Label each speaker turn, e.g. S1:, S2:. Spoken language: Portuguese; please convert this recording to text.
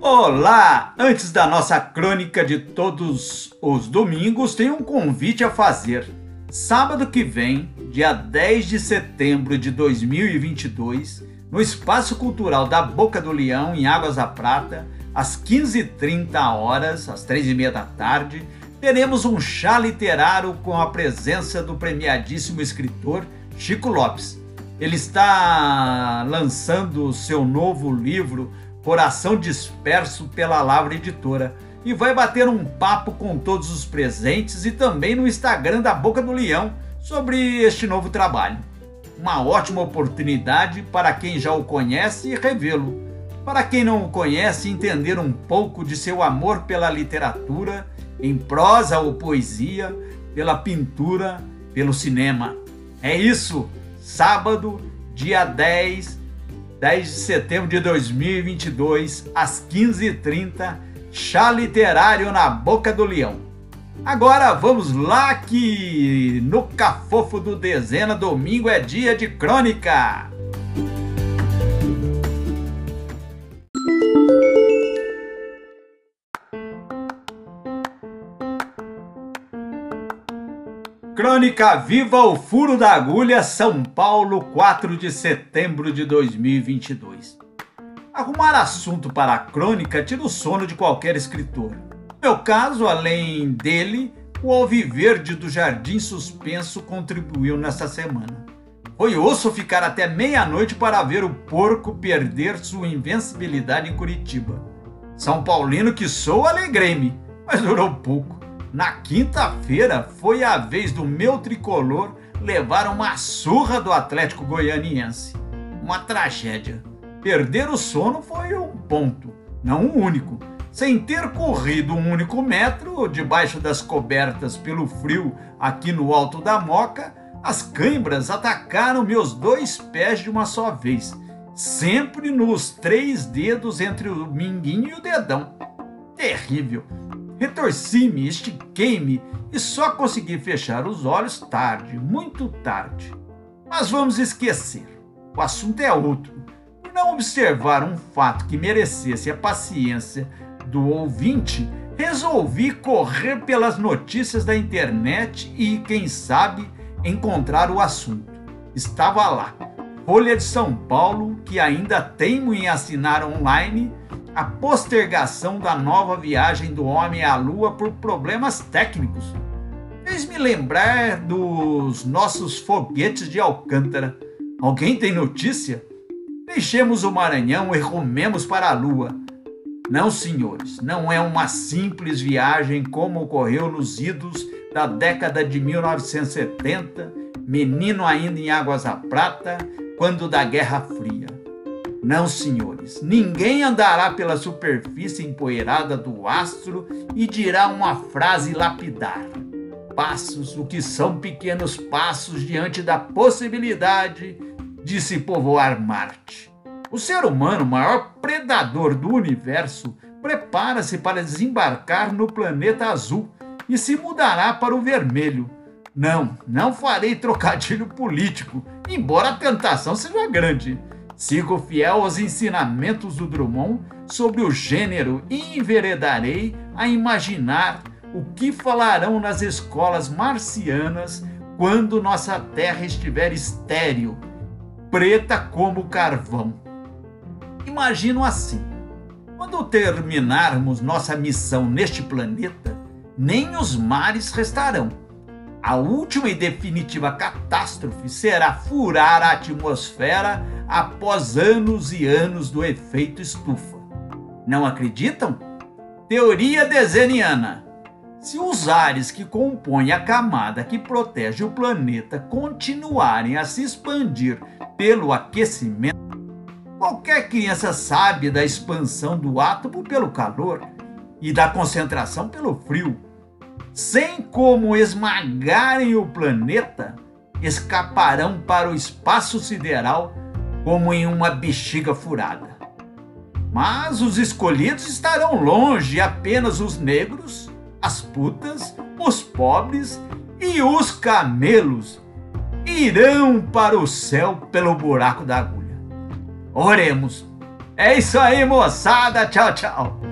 S1: Olá! Antes da nossa crônica de todos os domingos, tem um convite a fazer. Sábado que vem, dia 10 de setembro de 2022, no Espaço Cultural da Boca do Leão, em Águas da Prata, às 15h30 horas, às 3h30 da tarde, teremos um chá literário com a presença do premiadíssimo escritor Chico Lopes. Ele está lançando seu novo livro Coração Disperso pela Lavra Editora e vai bater um papo com todos os presentes e também no Instagram da Boca do Leão sobre este novo trabalho. Uma ótima oportunidade para quem já o conhece revê-lo. Para quem não o conhece, entender um pouco de seu amor pela literatura, em prosa ou poesia, pela pintura, pelo cinema. É isso! Sábado, dia 10, 10 de setembro de 2022, às 15h30, chá literário na Boca do Leão. Agora vamos lá que no Cafofo do Dezena, domingo é dia de crônica. Crônica Viva o Furo da Agulha, São Paulo, 4 de setembro de 2022. Arrumar assunto para a crônica tira o sono de qualquer escritor. No meu caso, além dele, o Alviverde do Jardim Suspenso contribuiu nesta semana. Foi osso ficar até meia-noite para ver o porco perder sua invencibilidade em Curitiba. São Paulino que sou, alegrei-me, mas durou pouco. Na quinta-feira foi a vez do meu tricolor levar uma surra do Atlético Goianiense. Uma tragédia. Perder o sono foi um ponto, não um único. Sem ter corrido um único metro debaixo das cobertas pelo frio aqui no alto da Moca, as cãibras atacaram meus dois pés de uma só vez, sempre nos três dedos entre o minguinho e o dedão. Terrível! Retorci-me, estiquei-me e só consegui fechar os olhos tarde, muito tarde. Mas vamos esquecer. O assunto é outro. Por não observar um fato que merecesse a paciência do ouvinte, resolvi correr pelas notícias da internet e, quem sabe, encontrar o assunto. Estava lá. Folha de São Paulo, que ainda teimo em assinar online, a postergação da nova viagem do homem à Lua por problemas técnicos. Fez-me lembrar dos nossos foguetes de Alcântara. Alguém tem notícia? Deixemos o Maranhão e rumemos para a Lua. Não, senhores, não é uma simples viagem como ocorreu nos idos da década de 1970, menino ainda em Águas da Prata, quando da Guerra Fria. Não, senhores, ninguém andará pela superfície empoeirada do astro e dirá uma frase lapidar. Passos, o que são pequenos passos diante da possibilidade de se povoar Marte. O ser humano, maior predador do universo, prepara-se para desembarcar no planeta azul e se mudará para o vermelho. Não, não farei trocadilho político, embora a tentação seja grande. Sigo fiel aos ensinamentos do Drummond sobre o gênero e enveredarei a imaginar o que falarão nas escolas marcianas quando nossa terra estiver estéril, preta como carvão. Imagino assim: quando terminarmos nossa missão neste planeta, nem os mares restarão. A última e definitiva catástrofe será furar a atmosfera após anos e anos do efeito estufa. Não acreditam? Teoria deseniana. Se os ares que compõem a camada que protege o planeta continuarem a se expandir pelo aquecimento, qualquer criança sabe da expansão do átomo pelo calor e da concentração pelo frio. Sem como esmagarem o planeta, escaparão para o espaço sideral como em uma bexiga furada. Mas os escolhidos estarão longe apenas os negros, as putas, os pobres e os camelos irão para o céu pelo buraco da agulha. Oremos. É isso aí, moçada. Tchau, tchau.